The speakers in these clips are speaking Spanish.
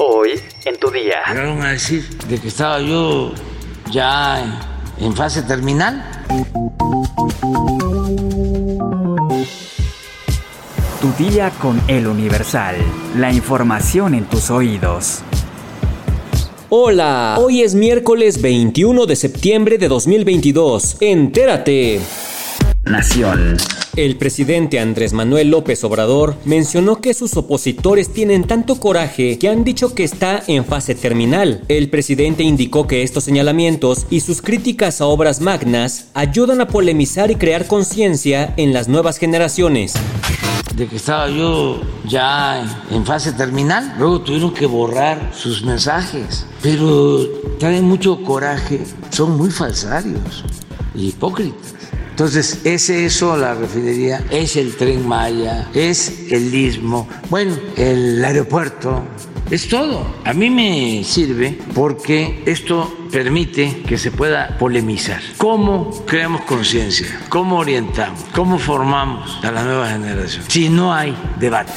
Hoy en tu día. Llegaron a decir de que estaba yo ya en fase terminal. Tu día con el Universal. La información en tus oídos. Hola, hoy es miércoles 21 de septiembre de 2022. Entérate. Nación. El presidente Andrés Manuel López Obrador mencionó que sus opositores tienen tanto coraje que han dicho que está en fase terminal. El presidente indicó que estos señalamientos y sus críticas a obras magnas ayudan a polemizar y crear conciencia en las nuevas generaciones de que estaba yo ya en fase terminal. Luego tuvieron que borrar sus mensajes, pero traen mucho coraje, son muy falsarios, hipócritas. Entonces, es eso la refinería, es el tren Maya, es el istmo, bueno, el aeropuerto, es todo. A mí me sirve porque esto permite que se pueda polemizar. ¿Cómo creamos conciencia? ¿Cómo orientamos? ¿Cómo formamos a la nueva generación? Si no hay debate.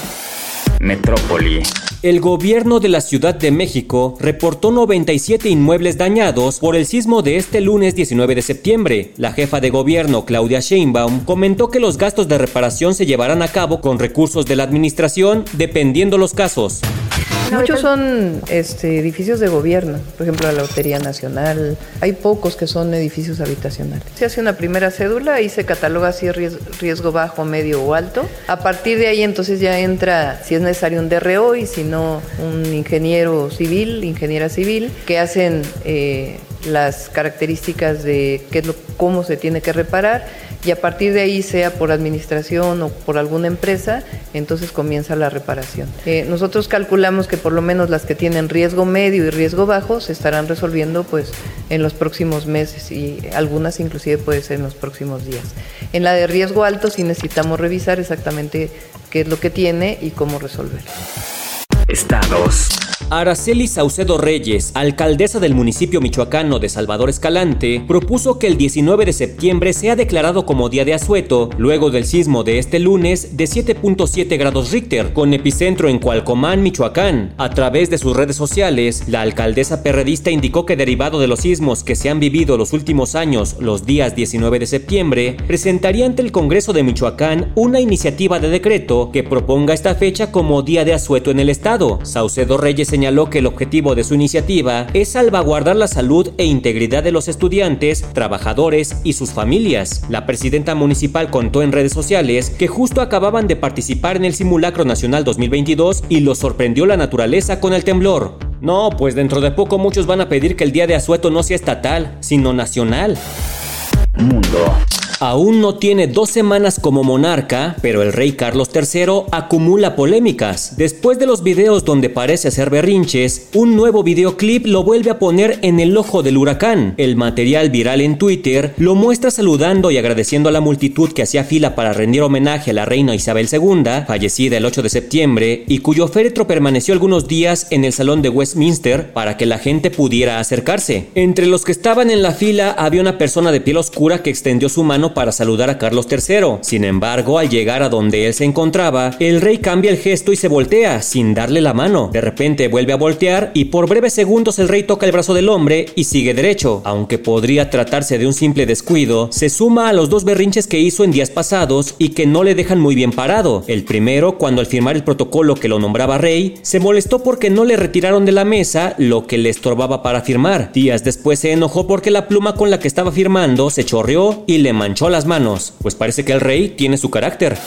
Metrópoli. El gobierno de la Ciudad de México reportó 97 inmuebles dañados por el sismo de este lunes 19 de septiembre. La jefa de gobierno, Claudia Sheinbaum, comentó que los gastos de reparación se llevarán a cabo con recursos de la administración dependiendo los casos. Muchos son este, edificios de gobierno, por ejemplo la Lotería Nacional. Hay pocos que son edificios habitacionales. Se hace una primera cédula y se cataloga si es riesgo bajo, medio o alto. A partir de ahí entonces ya entra, si es necesario, un DRO y si no, un ingeniero civil, ingeniera civil, que hacen eh, las características de qué es lo, cómo se tiene que reparar y a partir de ahí, sea por administración o por alguna empresa, entonces comienza la reparación. Eh, nosotros calculamos que por lo menos las que tienen riesgo medio y riesgo bajo se estarán resolviendo pues en los próximos meses y algunas inclusive puede ser en los próximos días. En la de riesgo alto sí necesitamos revisar exactamente qué es lo que tiene y cómo resolverlo. Estados. Araceli Saucedo Reyes, alcaldesa del municipio michoacano de Salvador Escalante, propuso que el 19 de septiembre sea declarado como día de asueto, luego del sismo de este lunes de 7.7 grados Richter, con epicentro en Cualcomán, Michoacán. A través de sus redes sociales, la alcaldesa perredista indicó que derivado de los sismos que se han vivido los últimos años, los días 19 de septiembre, presentaría ante el Congreso de Michoacán una iniciativa de decreto que proponga esta fecha como día de asueto en el estado. Saucedo Reyes señaló que el objetivo de su iniciativa es salvaguardar la salud e integridad de los estudiantes, trabajadores y sus familias. La presidenta municipal contó en redes sociales que justo acababan de participar en el Simulacro Nacional 2022 y los sorprendió la naturaleza con el temblor. No, pues dentro de poco muchos van a pedir que el día de asueto no sea estatal, sino nacional. Mundo. Aún no tiene dos semanas como monarca, pero el rey Carlos III acumula polémicas. Después de los videos donde parece hacer berrinches, un nuevo videoclip lo vuelve a poner en el ojo del huracán. El material viral en Twitter lo muestra saludando y agradeciendo a la multitud que hacía fila para rendir homenaje a la reina Isabel II, fallecida el 8 de septiembre, y cuyo féretro permaneció algunos días en el salón de Westminster para que la gente pudiera acercarse. Entre los que estaban en la fila había una persona de piel oscura que extendió su mano para saludar a Carlos III. Sin embargo, al llegar a donde él se encontraba, el rey cambia el gesto y se voltea, sin darle la mano. De repente vuelve a voltear y por breves segundos el rey toca el brazo del hombre y sigue derecho. Aunque podría tratarse de un simple descuido, se suma a los dos berrinches que hizo en días pasados y que no le dejan muy bien parado. El primero, cuando al firmar el protocolo que lo nombraba rey, se molestó porque no le retiraron de la mesa lo que le estorbaba para firmar. Días después se enojó porque la pluma con la que estaba firmando se chorreó y le manchó las manos, pues parece que el rey tiene su carácter.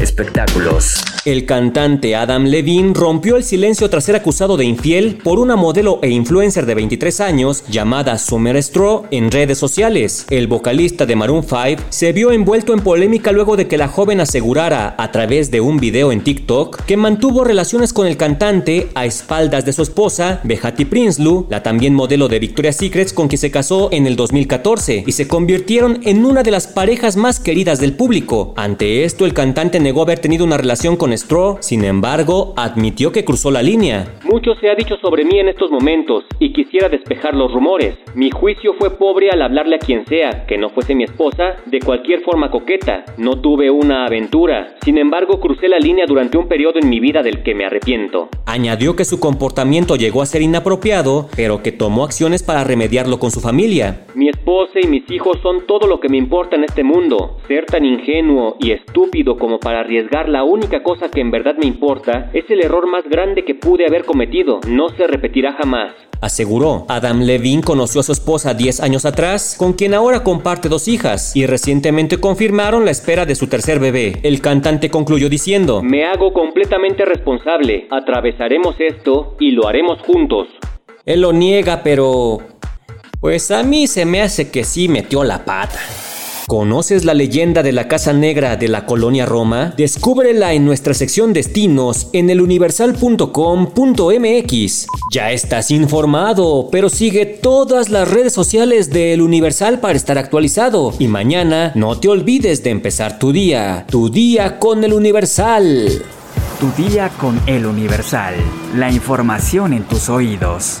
Espectáculos. El cantante Adam Levine rompió el silencio tras ser acusado de infiel por una modelo e influencer de 23 años llamada Summer Straw en redes sociales. El vocalista de Maroon 5 se vio envuelto en polémica luego de que la joven asegurara a través de un video en TikTok que mantuvo relaciones con el cantante a espaldas de su esposa, Behati Prinsloo, la también modelo de Victoria's Secrets con quien se casó en el 2014 y se convirtieron en una de las parejas más queridas del público. Ante esto, el cantante negó haber tenido una relación con Straw, sin embargo, admitió que cruzó la línea. Mucho se ha dicho sobre mí en estos momentos y quisiera despejar los rumores. Mi juicio fue pobre al hablarle a quien sea, que no fuese mi esposa, de cualquier forma coqueta. No tuve una aventura. Sin embargo, crucé la línea durante un periodo en mi vida del que me arrepiento. Añadió que su comportamiento llegó a ser inapropiado, pero que tomó acciones para remediarlo con su familia. Mi esposa y mis hijos son todo lo que me importa en este mundo. Ser tan ingenuo y estúpido como para arriesgar la única cosa que en verdad me importa es el error más grande que pude haber cometido. No se repetirá jamás. Aseguró, Adam Levine conoció a su esposa 10 años atrás, con quien ahora comparte dos hijas, y recientemente confirmaron la espera de su tercer bebé. El cantante concluyó diciendo, Me hago completamente responsable, atravesaremos esto y lo haremos juntos. Él lo niega, pero... Pues a mí se me hace que sí metió la pata. ¿Conoces la leyenda de la Casa Negra de la colonia Roma? Descúbrela en nuestra sección Destinos en eluniversal.com.mx. Ya estás informado, pero sigue todas las redes sociales de El Universal para estar actualizado. Y mañana no te olvides de empezar tu día, tu día con El Universal. Tu día con El Universal. La información en tus oídos.